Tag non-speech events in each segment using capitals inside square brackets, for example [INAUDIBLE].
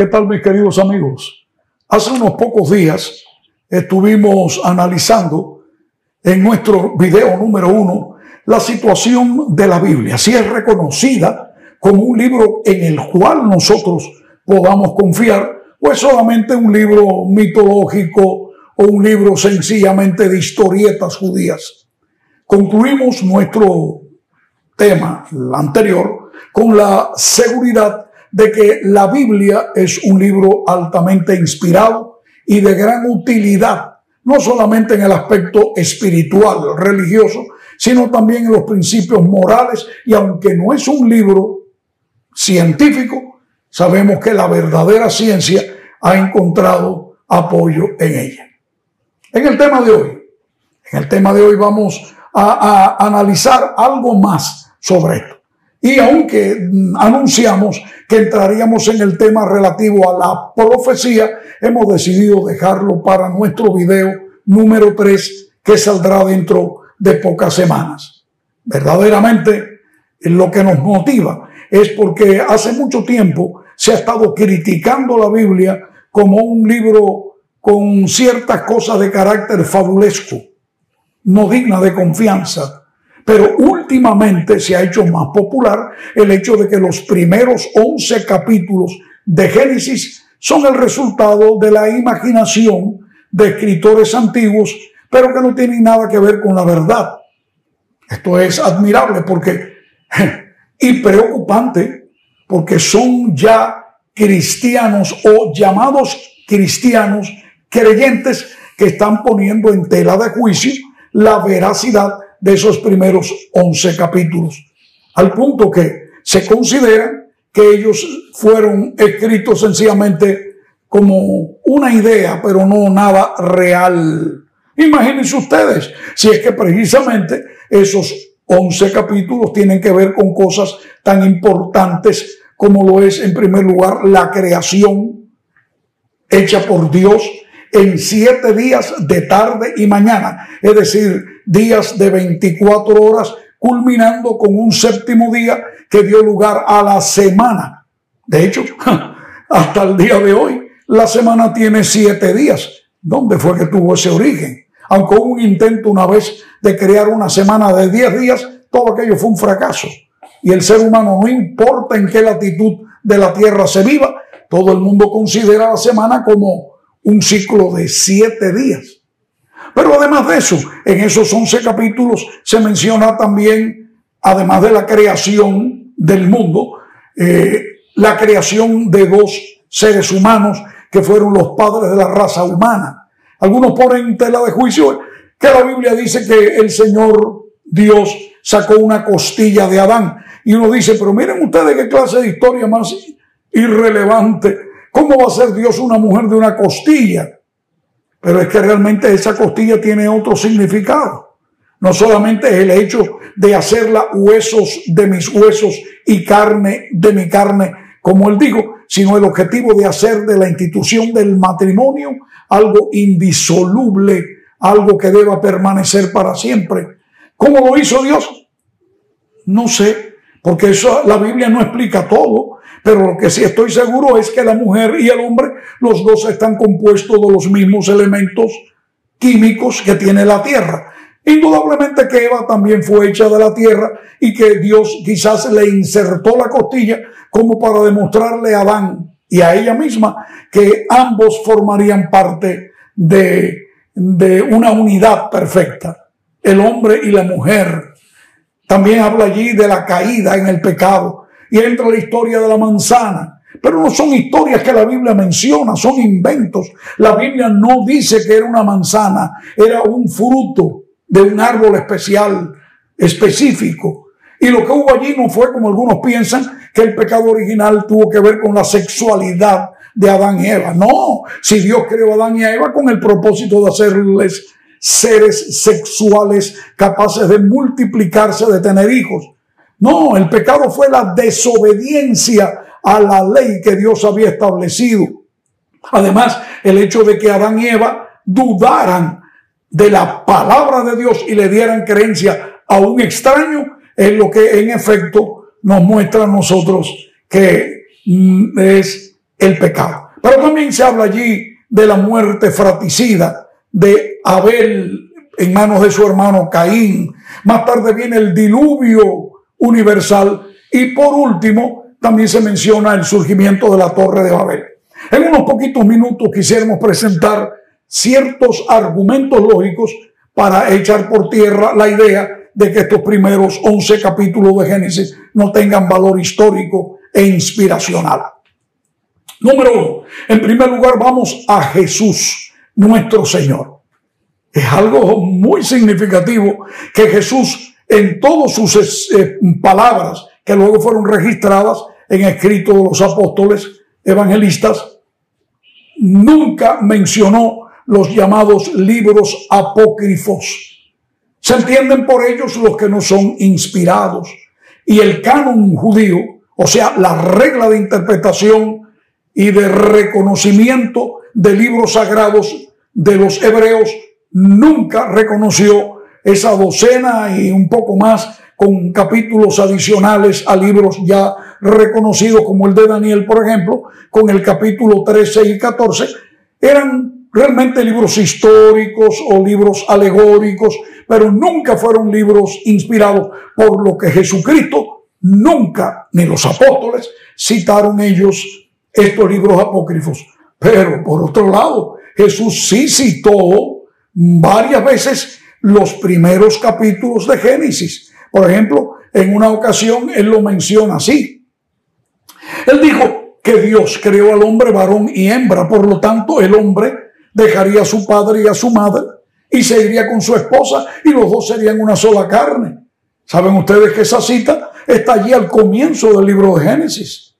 ¿Qué tal mis queridos amigos? Hace unos pocos días estuvimos analizando en nuestro video número uno la situación de la Biblia, si es reconocida como un libro en el cual nosotros podamos confiar o es solamente un libro mitológico o un libro sencillamente de historietas judías. Concluimos nuestro tema anterior con la seguridad de que la Biblia es un libro altamente inspirado y de gran utilidad, no solamente en el aspecto espiritual, religioso, sino también en los principios morales y aunque no es un libro científico, sabemos que la verdadera ciencia ha encontrado apoyo en ella. En el tema de hoy, en el tema de hoy vamos a, a analizar algo más sobre esto. Y aunque anunciamos que entraríamos en el tema relativo a la profecía, hemos decidido dejarlo para nuestro video número 3 que saldrá dentro de pocas semanas. Verdaderamente lo que nos motiva es porque hace mucho tiempo se ha estado criticando la Biblia como un libro con ciertas cosas de carácter fabulesco, no digna de confianza, pero últimamente se ha hecho más popular el hecho de que los primeros 11 capítulos de Génesis son el resultado de la imaginación de escritores antiguos, pero que no tienen nada que ver con la verdad. Esto es admirable porque [LAUGHS] y preocupante porque son ya cristianos o llamados cristianos creyentes que están poniendo en tela de juicio la veracidad de esos primeros 11 capítulos, al punto que se considera que ellos fueron escritos sencillamente como una idea, pero no nada real. Imagínense ustedes, si es que precisamente esos 11 capítulos tienen que ver con cosas tan importantes como lo es en primer lugar la creación hecha por Dios en siete días de tarde y mañana, es decir, días de 24 horas, culminando con un séptimo día que dio lugar a la semana. De hecho, [LAUGHS] hasta el día de hoy, la semana tiene siete días. ¿Dónde fue que tuvo ese origen? Aunque hubo un intento una vez de crear una semana de diez días, todo aquello fue un fracaso. Y el ser humano, no importa en qué latitud de la Tierra se viva, todo el mundo considera la semana como un ciclo de siete días. Pero además de eso, en esos 11 capítulos se menciona también, además de la creación del mundo, eh, la creación de dos seres humanos que fueron los padres de la raza humana. Algunos ponen en tela de juicio que la Biblia dice que el Señor Dios sacó una costilla de Adán. Y uno dice, pero miren ustedes qué clase de historia más irrelevante. ¿Cómo va a ser Dios una mujer de una costilla? Pero es que realmente esa costilla tiene otro significado. No solamente es el hecho de hacerla huesos de mis huesos y carne de mi carne, como él dijo, sino el objetivo de hacer de la institución del matrimonio algo indisoluble, algo que deba permanecer para siempre. ¿Cómo lo hizo Dios? No sé, porque eso la Biblia no explica todo, pero lo que sí estoy seguro es que la mujer y el hombre, los dos están compuestos de los mismos elementos químicos que tiene la tierra. Indudablemente que Eva también fue hecha de la tierra y que Dios quizás le insertó la costilla como para demostrarle a Adán y a ella misma que ambos formarían parte de, una unidad perfecta, el hombre y la mujer. También habla allí de la caída en el pecado y entra la historia de la manzana. Pero no son historias que la Biblia menciona, son inventos. La Biblia no dice que era una manzana, era un fruto de un árbol especial, específico. Y lo que hubo allí no fue como algunos piensan, que el pecado original tuvo que ver con la sexualidad de Adán y Eva. No, si Dios creó a Adán y a Eva con el propósito de hacerles seres sexuales capaces de multiplicarse, de tener hijos. No, el pecado fue la desobediencia a la ley que Dios había establecido. Además, el hecho de que Adán y Eva dudaran de la palabra de Dios y le dieran creencia a un extraño es lo que en efecto nos muestra a nosotros que mm, es el pecado. Pero también se habla allí de la muerte fratricida de Abel en manos de su hermano Caín. Más tarde viene el diluvio universal y por último también se menciona el surgimiento de la torre de Babel. En unos poquitos minutos quisiéramos presentar ciertos argumentos lógicos para echar por tierra la idea de que estos primeros 11 capítulos de Génesis no tengan valor histórico e inspiracional. Número uno, en primer lugar vamos a Jesús, nuestro Señor. Es algo muy significativo que Jesús en todas sus eh, palabras que luego fueron registradas en escrito de los apóstoles evangelistas, nunca mencionó los llamados libros apócrifos. Se entienden por ellos los que no son inspirados. Y el canon judío, o sea, la regla de interpretación y de reconocimiento de libros sagrados de los hebreos, nunca reconoció esa docena y un poco más con capítulos adicionales a libros ya reconocidos como el de Daniel, por ejemplo, con el capítulo 13 y 14, eran realmente libros históricos o libros alegóricos, pero nunca fueron libros inspirados, por lo que Jesucristo nunca, ni los apóstoles, citaron ellos estos libros apócrifos. Pero por otro lado, Jesús sí citó varias veces los primeros capítulos de Génesis por ejemplo, en una ocasión él lo menciona así. Él dijo que Dios creó al hombre varón y hembra, por lo tanto el hombre dejaría a su padre y a su madre y se iría con su esposa y los dos serían una sola carne. Saben ustedes que esa cita está allí al comienzo del libro de Génesis.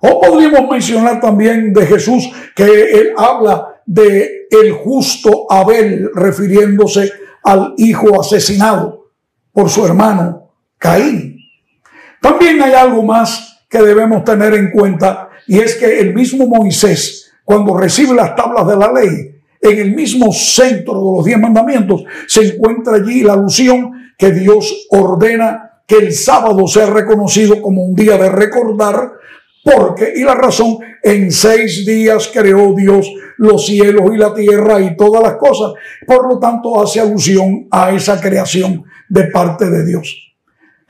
O podríamos mencionar también de Jesús que él habla de el justo Abel refiriéndose al hijo asesinado por su hermano Caín. También hay algo más que debemos tener en cuenta y es que el mismo Moisés, cuando recibe las tablas de la ley, en el mismo centro de los diez mandamientos, se encuentra allí la alusión que Dios ordena que el sábado sea reconocido como un día de recordar, porque, y la razón, en seis días creó Dios los cielos y la tierra y todas las cosas. Por lo tanto, hace alusión a esa creación de parte de Dios.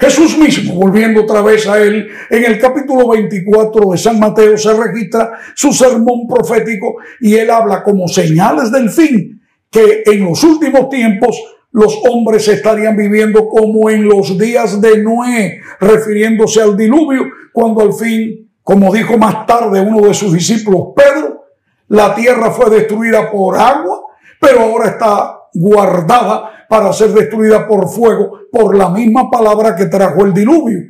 Jesús mismo, volviendo otra vez a él, en el capítulo 24 de San Mateo se registra su sermón profético y él habla como señales del fin, que en los últimos tiempos los hombres estarían viviendo como en los días de Noé, refiriéndose al diluvio, cuando al fin, como dijo más tarde uno de sus discípulos, Pedro, la tierra fue destruida por agua, pero ahora está guardada para ser destruida por fuego por la misma palabra que trajo el diluvio.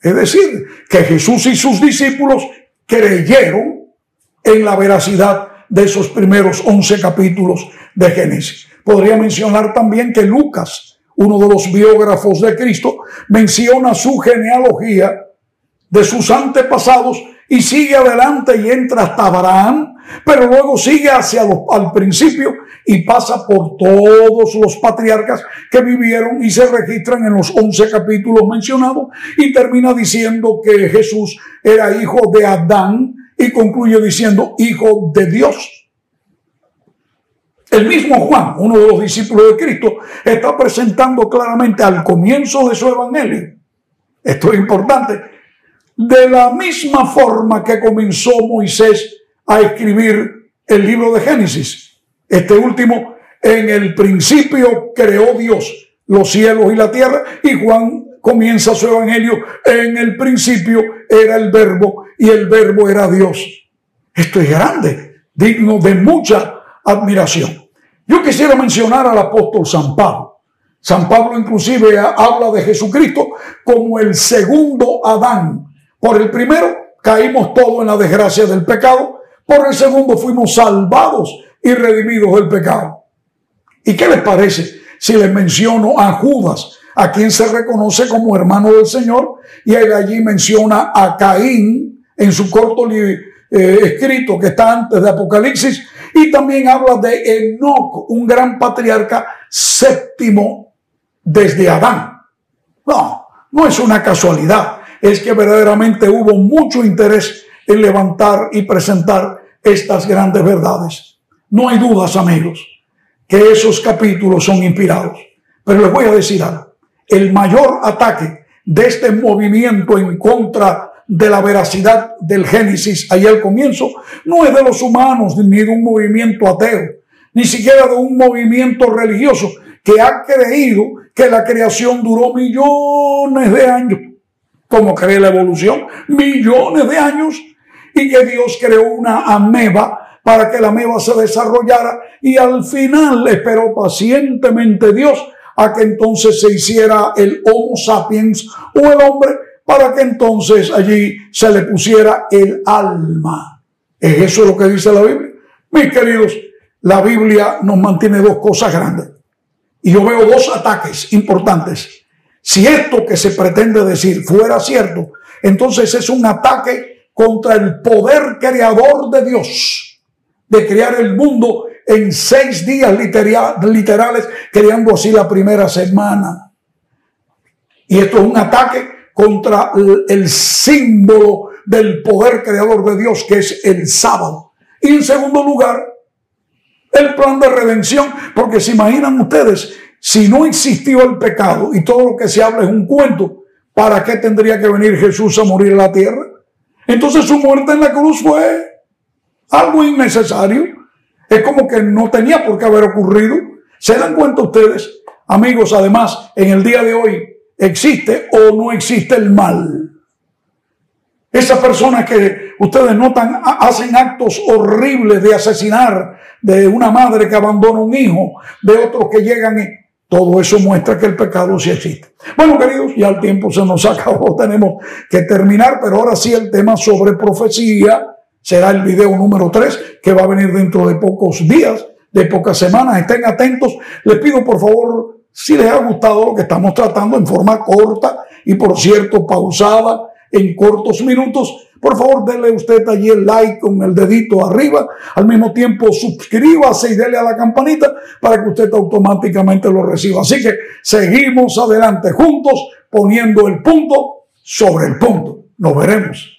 Es decir, que Jesús y sus discípulos creyeron en la veracidad de esos primeros once capítulos de Génesis. Podría mencionar también que Lucas, uno de los biógrafos de Cristo, menciona su genealogía de sus antepasados y sigue adelante y entra hasta Abraham, pero luego sigue hacia los, al principio y pasa por todos los patriarcas que vivieron y se registran en los once capítulos mencionados y termina diciendo que Jesús era hijo de Adán y concluye diciendo hijo de Dios. El mismo Juan, uno de los discípulos de Cristo, está presentando claramente al comienzo de su evangelio. Esto es importante de la misma forma que comenzó Moisés a escribir el libro de Génesis. Este último, en el principio creó Dios los cielos y la tierra y Juan comienza su evangelio. En el principio era el verbo y el verbo era Dios. Esto es grande, digno de mucha admiración. Yo quisiera mencionar al apóstol San Pablo. San Pablo inclusive habla de Jesucristo como el segundo Adán por el primero caímos todos en la desgracia del pecado. Por el segundo fuimos salvados y redimidos del pecado. ¿Y qué les parece si les menciono a Judas, a quien se reconoce como hermano del Señor? Y él allí menciona a Caín en su corto eh, escrito que está antes de Apocalipsis. Y también habla de Enoch, un gran patriarca séptimo desde Adán. No, no es una casualidad es que verdaderamente hubo mucho interés en levantar y presentar estas grandes verdades. No hay dudas, amigos, que esos capítulos son inspirados. Pero les voy a decir algo. El mayor ataque de este movimiento en contra de la veracidad del Génesis ahí al comienzo no es de los humanos ni de un movimiento ateo, ni siquiera de un movimiento religioso que ha creído que la creación duró millones de años, como cree la evolución, millones de años, y que Dios creó una ameba para que la ameba se desarrollara y al final esperó pacientemente Dios a que entonces se hiciera el Homo sapiens o el hombre para que entonces allí se le pusiera el alma. ¿Es eso lo que dice la Biblia? Mis queridos, la Biblia nos mantiene dos cosas grandes. Y yo veo dos ataques importantes. Si esto que se pretende decir fuera cierto, entonces es un ataque contra el poder creador de Dios, de crear el mundo en seis días literales, creando así la primera semana. Y esto es un ataque contra el símbolo del poder creador de Dios, que es el sábado. Y en segundo lugar, el plan de redención, porque se imaginan ustedes, si no existió el pecado y todo lo que se habla es un cuento, ¿para qué tendría que venir Jesús a morir en la tierra? Entonces su muerte en la cruz fue algo innecesario. Es como que no tenía por qué haber ocurrido. ¿Se dan cuenta ustedes? Amigos, además, en el día de hoy existe o no existe el mal. Esas personas que ustedes notan hacen actos horribles de asesinar, de una madre que abandona un hijo, de otros que llegan todo eso muestra que el pecado sí existe. Bueno, queridos, ya el tiempo se nos acabó, [LAUGHS] tenemos que terminar, pero ahora sí el tema sobre profecía será el video número 3 que va a venir dentro de pocos días, de pocas semanas. Estén atentos. Les pido por favor, si les ha gustado lo que estamos tratando en forma corta y por cierto pausada en cortos minutos, por favor, denle usted allí el like con el dedito arriba. Al mismo tiempo, suscríbase y dele a la campanita para que usted automáticamente lo reciba. Así que seguimos adelante juntos poniendo el punto sobre el punto. Nos veremos.